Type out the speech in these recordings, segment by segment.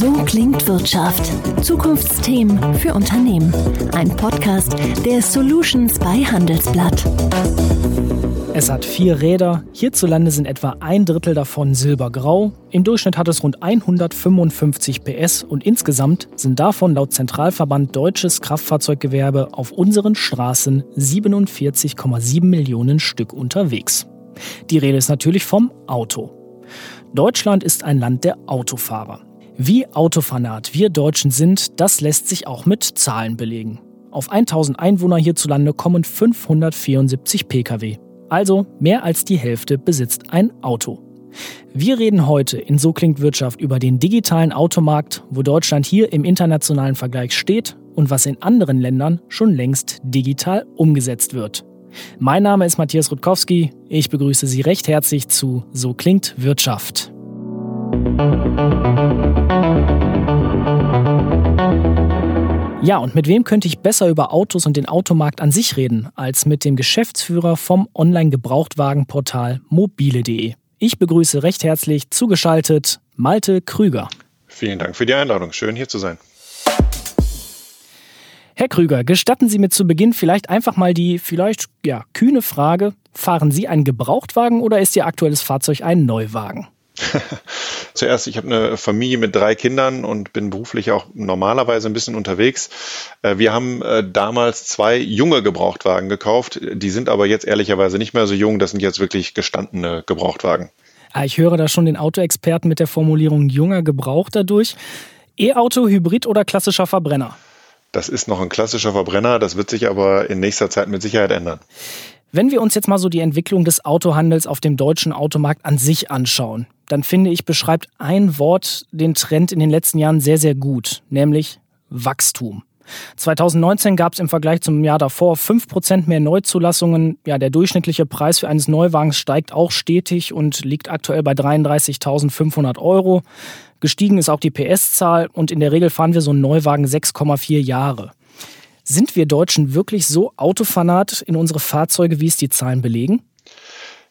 So klingt Wirtschaft. Zukunftsthemen für Unternehmen. Ein Podcast der Solutions bei Handelsblatt. Es hat vier Räder. Hierzulande sind etwa ein Drittel davon silbergrau. Im Durchschnitt hat es rund 155 PS und insgesamt sind davon laut Zentralverband Deutsches Kraftfahrzeuggewerbe auf unseren Straßen 47,7 Millionen Stück unterwegs. Die Rede ist natürlich vom Auto. Deutschland ist ein Land der Autofahrer. Wie autofanat wir Deutschen sind, das lässt sich auch mit Zahlen belegen. Auf 1000 Einwohner hierzulande kommen 574 Pkw. Also mehr als die Hälfte besitzt ein Auto. Wir reden heute in So klingt Wirtschaft über den digitalen Automarkt, wo Deutschland hier im internationalen Vergleich steht und was in anderen Ländern schon längst digital umgesetzt wird. Mein Name ist Matthias Rutkowski. Ich begrüße Sie recht herzlich zu So klingt Wirtschaft. Ja, und mit wem könnte ich besser über Autos und den Automarkt an sich reden, als mit dem Geschäftsführer vom Online-Gebrauchtwagenportal mobile.de. Ich begrüße recht herzlich zugeschaltet Malte Krüger. Vielen Dank für die Einladung. Schön hier zu sein. Herr Krüger, gestatten Sie mir zu Beginn vielleicht einfach mal die vielleicht ja, kühne Frage, fahren Sie einen Gebrauchtwagen oder ist Ihr aktuelles Fahrzeug ein Neuwagen? Zuerst, ich habe eine Familie mit drei Kindern und bin beruflich auch normalerweise ein bisschen unterwegs. Äh, wir haben äh, damals zwei junge Gebrauchtwagen gekauft. Die sind aber jetzt ehrlicherweise nicht mehr so jung. Das sind jetzt wirklich gestandene Gebrauchtwagen. Ah, ich höre da schon den Autoexperten mit der Formulierung junger Gebrauchter durch. E-Auto, Hybrid oder klassischer Verbrenner? Das ist noch ein klassischer Verbrenner, das wird sich aber in nächster Zeit mit Sicherheit ändern. Wenn wir uns jetzt mal so die Entwicklung des Autohandels auf dem deutschen Automarkt an sich anschauen, dann finde ich, beschreibt ein Wort den Trend in den letzten Jahren sehr, sehr gut, nämlich Wachstum. 2019 gab es im Vergleich zum Jahr davor 5% mehr Neuzulassungen. Ja, der durchschnittliche Preis für eines Neuwagens steigt auch stetig und liegt aktuell bei 33.500 Euro. Gestiegen ist auch die PS-Zahl und in der Regel fahren wir so einen Neuwagen 6,4 Jahre. Sind wir Deutschen wirklich so autofanat in unsere Fahrzeuge, wie es die Zahlen belegen?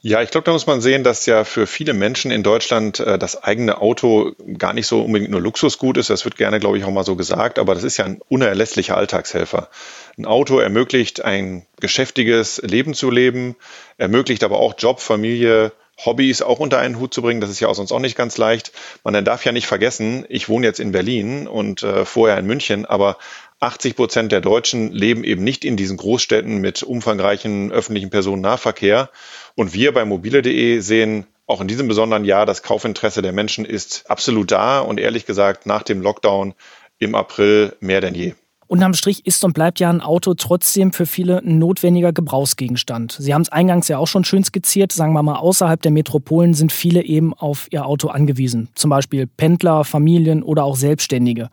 Ja, ich glaube, da muss man sehen, dass ja für viele Menschen in Deutschland äh, das eigene Auto gar nicht so unbedingt nur Luxusgut ist. Das wird gerne, glaube ich, auch mal so gesagt, aber das ist ja ein unerlässlicher Alltagshelfer. Ein Auto ermöglicht ein geschäftiges Leben zu leben, ermöglicht aber auch Job, Familie, Hobbys auch unter einen Hut zu bringen. Das ist ja auch sonst auch nicht ganz leicht. Man darf ja nicht vergessen, ich wohne jetzt in Berlin und äh, vorher in München, aber 80 Prozent der Deutschen leben eben nicht in diesen Großstädten mit umfangreichen öffentlichen Personennahverkehr. Und wir bei mobile.de sehen auch in diesem besonderen Jahr, das Kaufinteresse der Menschen ist absolut da und ehrlich gesagt nach dem Lockdown im April mehr denn je. Unterm Strich ist und bleibt ja ein Auto trotzdem für viele ein notwendiger Gebrauchsgegenstand. Sie haben es eingangs ja auch schon schön skizziert. Sagen wir mal, außerhalb der Metropolen sind viele eben auf ihr Auto angewiesen. Zum Beispiel Pendler, Familien oder auch Selbstständige.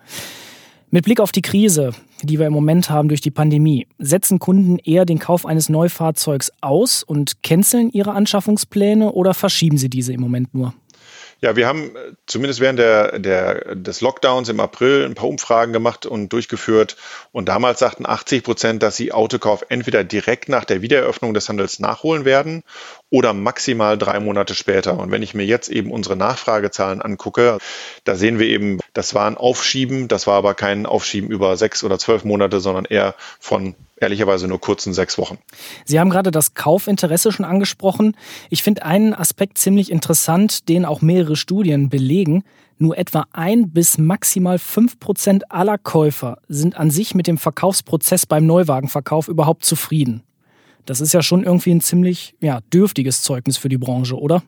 Mit Blick auf die Krise, die wir im Moment haben durch die Pandemie, setzen Kunden eher den Kauf eines Neufahrzeugs aus und canceln ihre Anschaffungspläne oder verschieben sie diese im Moment nur? Ja, wir haben äh, zumindest während der, der, des Lockdowns im April ein paar Umfragen gemacht und durchgeführt. Und damals sagten 80 Prozent, dass sie Autokauf entweder direkt nach der Wiedereröffnung des Handels nachholen werden oder maximal drei Monate später. Und wenn ich mir jetzt eben unsere Nachfragezahlen angucke, da sehen wir eben, das war ein Aufschieben, das war aber kein Aufschieben über sechs oder zwölf Monate, sondern eher von ehrlicherweise nur kurzen sechs Wochen. Sie haben gerade das Kaufinteresse schon angesprochen. Ich finde einen Aspekt ziemlich interessant, den auch mehrere Studien belegen. Nur etwa ein bis maximal fünf Prozent aller Käufer sind an sich mit dem Verkaufsprozess beim Neuwagenverkauf überhaupt zufrieden. Das ist ja schon irgendwie ein ziemlich ja, dürftiges Zeugnis für die Branche, oder?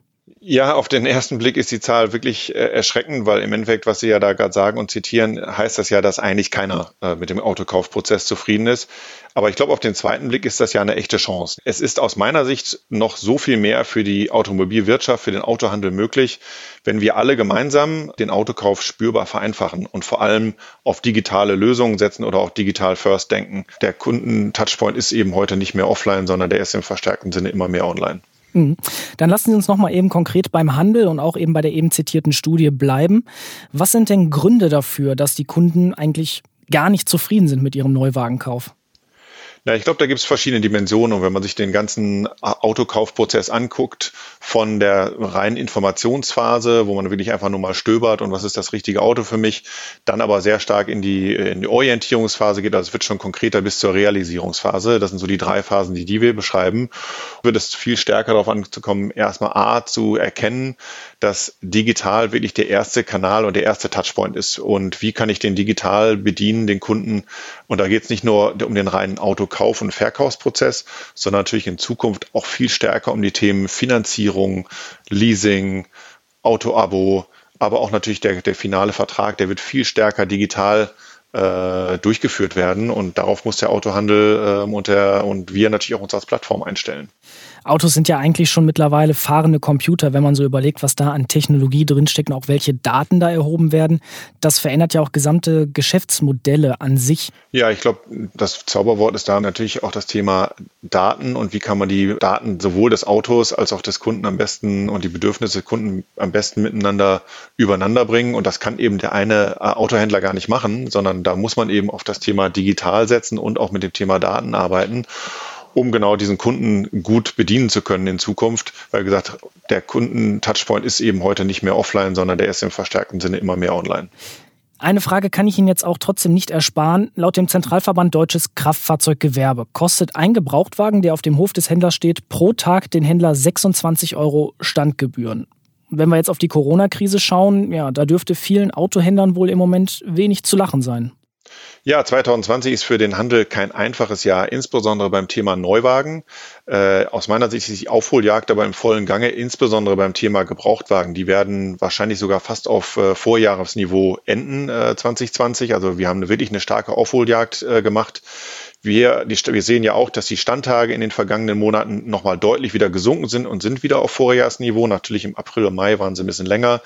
Ja, auf den ersten Blick ist die Zahl wirklich äh, erschreckend, weil im Endeffekt, was Sie ja da gerade sagen und zitieren, heißt das ja, dass eigentlich keiner äh, mit dem Autokaufprozess zufrieden ist. Aber ich glaube, auf den zweiten Blick ist das ja eine echte Chance. Es ist aus meiner Sicht noch so viel mehr für die Automobilwirtschaft, für den Autohandel möglich, wenn wir alle gemeinsam den Autokauf spürbar vereinfachen und vor allem auf digitale Lösungen setzen oder auch digital first denken. Der Kunden-Touchpoint ist eben heute nicht mehr offline, sondern der ist im verstärkten Sinne immer mehr online. Mhm. Dann lassen Sie uns noch mal eben konkret beim Handel und auch eben bei der eben zitierten Studie bleiben. Was sind denn Gründe dafür, dass die Kunden eigentlich gar nicht zufrieden sind mit ihrem Neuwagenkauf? Na, ich glaube, da gibt es verschiedene Dimensionen. Und wenn man sich den ganzen Autokaufprozess anguckt, von der reinen Informationsphase, wo man wirklich einfach nur mal stöbert und was ist das richtige Auto für mich, dann aber sehr stark in die, in die Orientierungsphase geht, also es wird schon konkreter bis zur Realisierungsphase. Das sind so die drei Phasen, die, die wir beschreiben. Wird es viel stärker darauf anzukommen, erstmal A zu erkennen, dass digital wirklich der erste Kanal und der erste Touchpoint ist. Und wie kann ich den digital bedienen, den Kunden? Und da geht es nicht nur um den reinen Autokauf- und Verkaufsprozess, sondern natürlich in Zukunft auch viel stärker um die Themen Finanzierung, Leasing, Autoabo, aber auch natürlich der, der finale Vertrag, der wird viel stärker digital äh, durchgeführt werden. Und darauf muss der Autohandel äh, und, der, und wir natürlich auch uns als Plattform einstellen. Autos sind ja eigentlich schon mittlerweile fahrende Computer, wenn man so überlegt, was da an Technologie drinsteckt und auch welche Daten da erhoben werden. Das verändert ja auch gesamte Geschäftsmodelle an sich. Ja, ich glaube, das Zauberwort ist da natürlich auch das Thema Daten und wie kann man die Daten sowohl des Autos als auch des Kunden am besten und die Bedürfnisse des Kunden am besten miteinander übereinander bringen. Und das kann eben der eine Autohändler gar nicht machen, sondern da muss man eben auf das Thema digital setzen und auch mit dem Thema Daten arbeiten um genau diesen Kunden gut bedienen zu können in Zukunft. Weil gesagt, der Kunden-Touchpoint ist eben heute nicht mehr offline, sondern der ist im verstärkten Sinne immer mehr online. Eine Frage kann ich Ihnen jetzt auch trotzdem nicht ersparen. Laut dem Zentralverband Deutsches Kraftfahrzeuggewerbe kostet ein Gebrauchtwagen, der auf dem Hof des Händlers steht, pro Tag den Händler 26 Euro Standgebühren. Wenn wir jetzt auf die Corona-Krise schauen, ja, da dürfte vielen Autohändlern wohl im Moment wenig zu lachen sein. Ja, 2020 ist für den Handel kein einfaches Jahr, insbesondere beim Thema Neuwagen. Äh, aus meiner Sicht ist die Aufholjagd aber im vollen Gange, insbesondere beim Thema Gebrauchtwagen. Die werden wahrscheinlich sogar fast auf äh, Vorjahresniveau enden äh, 2020. Also wir haben wirklich eine starke Aufholjagd äh, gemacht. Wir, die, wir sehen ja auch, dass die Standtage in den vergangenen Monaten nochmal deutlich wieder gesunken sind und sind wieder auf Vorjahresniveau. Natürlich im April und Mai waren sie ein bisschen länger.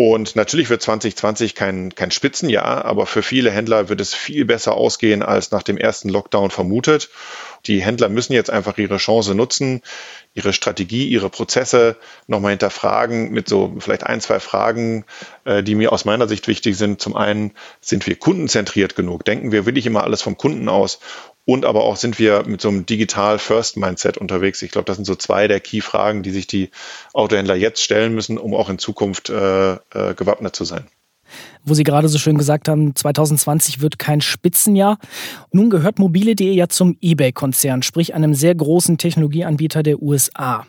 Und natürlich wird 2020 kein, kein Spitzenjahr, aber für viele Händler wird es viel besser ausgehen als nach dem ersten Lockdown vermutet. Die Händler müssen jetzt einfach ihre Chance nutzen, ihre Strategie, ihre Prozesse nochmal hinterfragen mit so vielleicht ein, zwei Fragen, äh, die mir aus meiner Sicht wichtig sind. Zum einen, sind wir kundenzentriert genug? Denken wir wirklich immer alles vom Kunden aus? Und aber auch sind wir mit so einem Digital-First-Mindset unterwegs. Ich glaube, das sind so zwei der Key-Fragen, die sich die Autohändler jetzt stellen müssen, um auch in Zukunft äh, äh, gewappnet zu sein wo Sie gerade so schön gesagt haben, 2020 wird kein Spitzenjahr. Nun gehört mobile.de ja zum eBay-Konzern, sprich einem sehr großen Technologieanbieter der USA.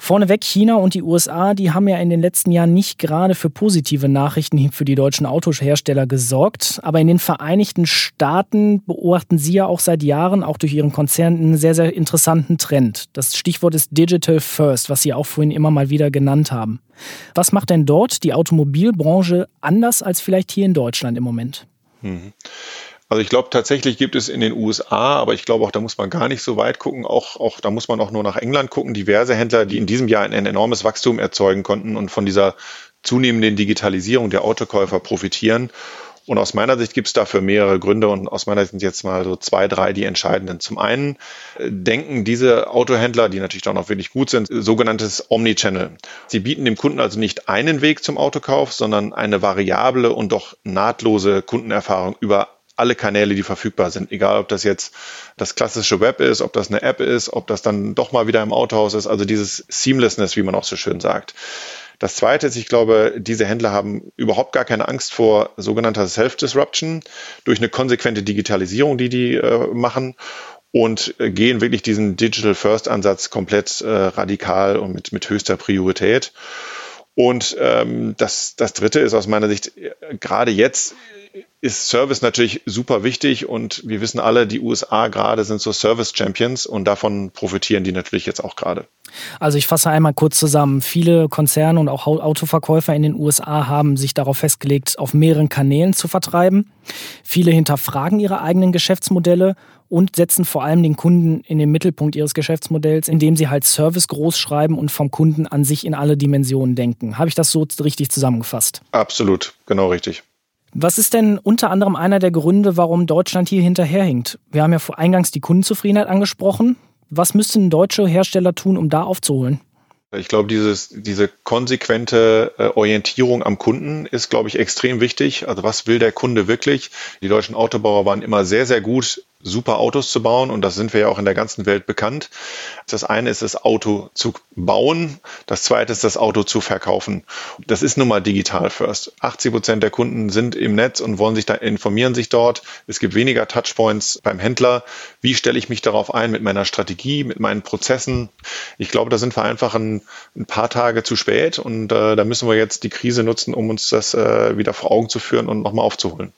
Vorneweg China und die USA, die haben ja in den letzten Jahren nicht gerade für positive Nachrichten für die deutschen Autohersteller gesorgt. Aber in den Vereinigten Staaten beobachten sie ja auch seit Jahren, auch durch ihren Konzern, einen sehr, sehr interessanten Trend. Das Stichwort ist Digital First, was Sie auch vorhin immer mal wieder genannt haben. Was macht denn dort die Automobilbranche anders als vielleicht hier in Deutschland im Moment? Mhm. Also ich glaube, tatsächlich gibt es in den USA, aber ich glaube auch, da muss man gar nicht so weit gucken. Auch, auch da muss man auch nur nach England gucken. Diverse Händler, die in diesem Jahr ein, ein enormes Wachstum erzeugen konnten und von dieser zunehmenden Digitalisierung der Autokäufer profitieren. Und aus meiner Sicht gibt es dafür mehrere Gründe und aus meiner Sicht sind jetzt mal so zwei, drei die entscheidenden. Zum einen äh, denken diese Autohändler, die natürlich auch noch wirklich gut sind, sogenanntes Omnichannel. Sie bieten dem Kunden also nicht einen Weg zum Autokauf, sondern eine variable und doch nahtlose Kundenerfahrung über alle Kanäle, die verfügbar sind. Egal, ob das jetzt das klassische Web ist, ob das eine App ist, ob das dann doch mal wieder im Autohaus ist. Also dieses Seamlessness, wie man auch so schön sagt. Das zweite ist, ich glaube, diese Händler haben überhaupt gar keine Angst vor sogenannter Self-Disruption durch eine konsequente Digitalisierung, die die äh, machen und äh, gehen wirklich diesen Digital First Ansatz komplett äh, radikal und mit, mit höchster Priorität. Und ähm, das, das Dritte ist aus meiner Sicht, äh, gerade jetzt ist Service natürlich super wichtig und wir wissen alle, die USA gerade sind so Service Champions und davon profitieren die natürlich jetzt auch gerade. Also ich fasse einmal kurz zusammen. Viele Konzerne und auch Autoverkäufer in den USA haben sich darauf festgelegt, auf mehreren Kanälen zu vertreiben. Viele hinterfragen ihre eigenen Geschäftsmodelle und setzen vor allem den Kunden in den Mittelpunkt ihres Geschäftsmodells, indem sie halt Service groß schreiben und vom Kunden an sich in alle Dimensionen denken. Habe ich das so richtig zusammengefasst? Absolut, genau richtig. Was ist denn unter anderem einer der Gründe, warum Deutschland hier hinterherhinkt? Wir haben ja eingangs die Kundenzufriedenheit angesprochen. Was müssten deutsche Hersteller tun, um da aufzuholen? Ich glaube, dieses, diese konsequente äh, Orientierung am Kunden ist, glaube ich, extrem wichtig. Also was will der Kunde wirklich? Die deutschen Autobauer waren immer sehr, sehr gut super Autos zu bauen und das sind wir ja auch in der ganzen Welt bekannt. Das eine ist das Auto zu bauen, das zweite ist das Auto zu verkaufen. Das ist nun mal digital first. 80 Prozent der Kunden sind im Netz und wollen sich da informieren sich dort. Es gibt weniger Touchpoints beim Händler. Wie stelle ich mich darauf ein mit meiner Strategie, mit meinen Prozessen? Ich glaube, da sind wir einfach ein, ein paar Tage zu spät und äh, da müssen wir jetzt die Krise nutzen, um uns das äh, wieder vor Augen zu führen und nochmal aufzuholen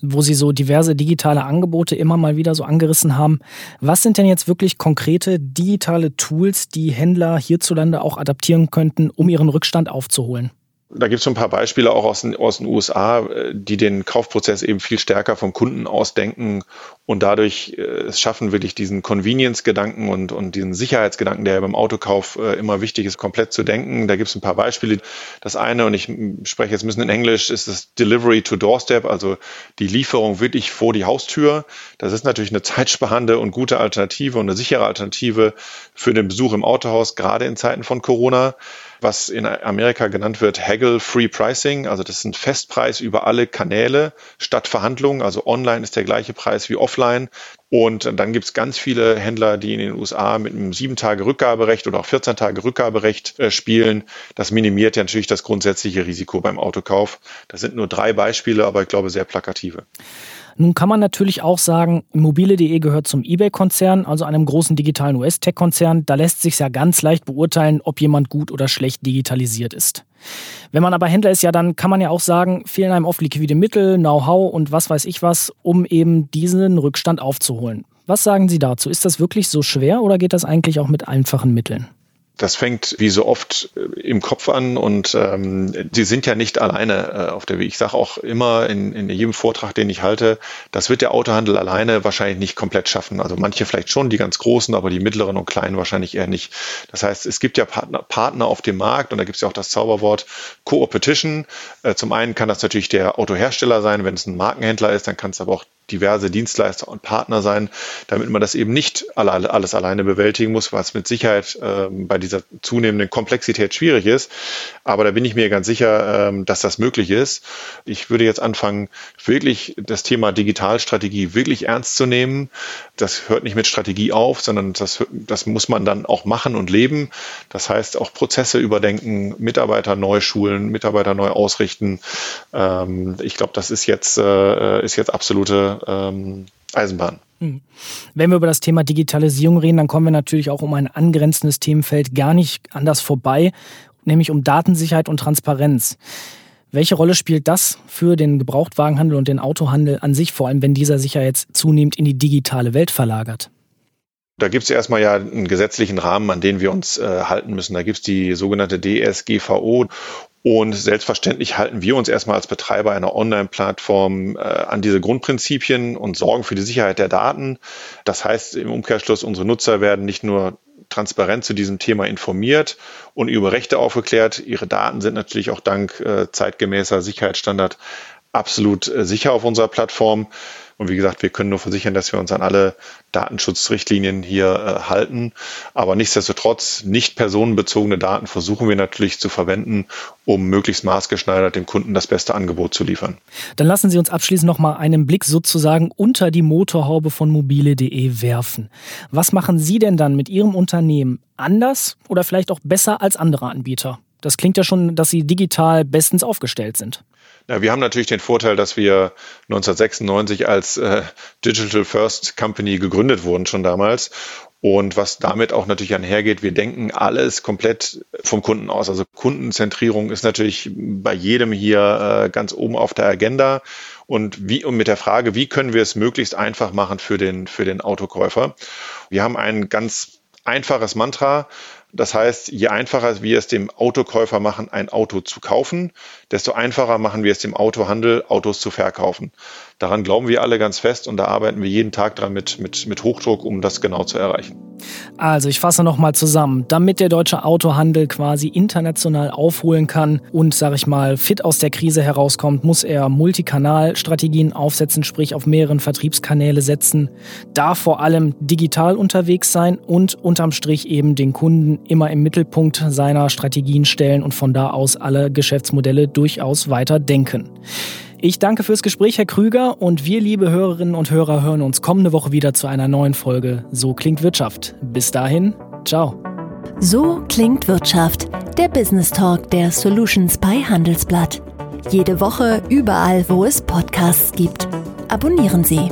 wo Sie so diverse digitale Angebote immer mal wieder so angerissen haben. Was sind denn jetzt wirklich konkrete digitale Tools, die Händler hierzulande auch adaptieren könnten, um ihren Rückstand aufzuholen? Da gibt es ein paar Beispiele auch aus den, aus den USA, äh, die den Kaufprozess eben viel stärker vom Kunden ausdenken und dadurch äh, es schaffen, wirklich diesen Convenience-Gedanken und, und diesen Sicherheitsgedanken, der ja beim Autokauf äh, immer wichtig ist, komplett zu denken. Da gibt es ein paar Beispiele. Das eine, und ich spreche jetzt ein bisschen in Englisch, ist das Delivery to Doorstep, also die Lieferung wirklich vor die Haustür. Das ist natürlich eine zeitsparende und gute Alternative und eine sichere Alternative für den Besuch im Autohaus, gerade in Zeiten von Corona was in Amerika genannt wird Haggle Free Pricing. Also das ist ein Festpreis über alle Kanäle statt Verhandlungen. Also online ist der gleiche Preis wie offline. Und dann gibt es ganz viele Händler, die in den USA mit einem 7-Tage-Rückgaberecht oder auch 14-Tage-Rückgaberecht äh, spielen. Das minimiert ja natürlich das grundsätzliche Risiko beim Autokauf. Das sind nur drei Beispiele, aber ich glaube sehr plakative. Nun kann man natürlich auch sagen, mobile.de gehört zum eBay-Konzern, also einem großen digitalen US-Tech-Konzern. Da lässt sich ja ganz leicht beurteilen, ob jemand gut oder schlecht digitalisiert ist. Wenn man aber Händler ist, ja, dann kann man ja auch sagen, fehlen einem oft liquide Mittel, Know-how und was weiß ich was, um eben diesen Rückstand aufzuholen. Was sagen Sie dazu? Ist das wirklich so schwer oder geht das eigentlich auch mit einfachen Mitteln? Das fängt wie so oft äh, im Kopf an und ähm, sie sind ja nicht alleine äh, auf der Weg. Ich sage auch immer in, in jedem Vortrag, den ich halte, das wird der Autohandel alleine wahrscheinlich nicht komplett schaffen. Also manche vielleicht schon, die ganz großen, aber die mittleren und kleinen wahrscheinlich eher nicht. Das heißt, es gibt ja Partner, Partner auf dem Markt und da gibt es ja auch das Zauberwort Co-Opetition. Äh, zum einen kann das natürlich der Autohersteller sein, wenn es ein Markenhändler ist, dann kann es aber auch diverse Dienstleister und Partner sein, damit man das eben nicht alle, alles alleine bewältigen muss, was mit Sicherheit äh, bei dieser zunehmenden Komplexität schwierig ist. Aber da bin ich mir ganz sicher, äh, dass das möglich ist. Ich würde jetzt anfangen, wirklich das Thema Digitalstrategie wirklich ernst zu nehmen. Das hört nicht mit Strategie auf, sondern das, das muss man dann auch machen und leben. Das heißt auch Prozesse überdenken, Mitarbeiter neu schulen, Mitarbeiter neu ausrichten. Ähm, ich glaube, das ist jetzt, äh, ist jetzt absolute ähm, Eisenbahn. Hm. Wenn wir über das Thema Digitalisierung reden, dann kommen wir natürlich auch um ein angrenzendes Themenfeld gar nicht anders vorbei, nämlich um Datensicherheit und Transparenz. Welche Rolle spielt das für den Gebrauchtwagenhandel und den Autohandel an sich, vor allem wenn dieser sich ja jetzt zunehmend in die digitale Welt verlagert? Da gibt es erstmal ja einen gesetzlichen Rahmen, an den wir uns äh, halten müssen. Da gibt es die sogenannte DSGVO und selbstverständlich halten wir uns erstmal als Betreiber einer Online-Plattform äh, an diese Grundprinzipien und sorgen für die Sicherheit der Daten. Das heißt im Umkehrschluss, unsere Nutzer werden nicht nur transparent zu diesem Thema informiert und über Rechte aufgeklärt. Ihre Daten sind natürlich auch dank äh, zeitgemäßer Sicherheitsstandard absolut äh, sicher auf unserer Plattform. Und wie gesagt, wir können nur versichern, dass wir uns an alle Datenschutzrichtlinien hier äh, halten. Aber nichtsdestotrotz, nicht personenbezogene Daten versuchen wir natürlich zu verwenden, um möglichst maßgeschneidert dem Kunden das beste Angebot zu liefern. Dann lassen Sie uns abschließend noch mal einen Blick sozusagen unter die Motorhaube von mobile.de werfen. Was machen Sie denn dann mit Ihrem Unternehmen anders oder vielleicht auch besser als andere Anbieter? Das klingt ja schon, dass Sie digital bestens aufgestellt sind. Ja, wir haben natürlich den Vorteil, dass wir 1996 als äh, Digital First Company gegründet wurden, schon damals. Und was damit auch natürlich einhergeht, wir denken alles komplett vom Kunden aus. Also Kundenzentrierung ist natürlich bei jedem hier äh, ganz oben auf der Agenda. Und wie, und mit der Frage, wie können wir es möglichst einfach machen für den, für den Autokäufer? Wir haben ein ganz einfaches Mantra. Das heißt, je einfacher wir es dem Autokäufer machen, ein Auto zu kaufen, desto einfacher machen wir es dem Autohandel, Autos zu verkaufen. Daran glauben wir alle ganz fest und da arbeiten wir jeden Tag dran mit, mit, mit Hochdruck, um das genau zu erreichen. Also ich fasse nochmal zusammen. Damit der deutsche Autohandel quasi international aufholen kann und, sage ich mal, fit aus der Krise herauskommt, muss er Multikanalstrategien aufsetzen, sprich auf mehreren Vertriebskanäle setzen, darf vor allem digital unterwegs sein und unterm Strich eben den Kunden immer im Mittelpunkt seiner Strategien stellen und von da aus alle Geschäftsmodelle durchaus weiter denken. Ich danke fürs Gespräch, Herr Krüger, und wir, liebe Hörerinnen und Hörer, hören uns kommende Woche wieder zu einer neuen Folge So klingt Wirtschaft. Bis dahin, ciao. So klingt Wirtschaft, der Business Talk der Solutions bei Handelsblatt. Jede Woche überall, wo es Podcasts gibt. Abonnieren Sie.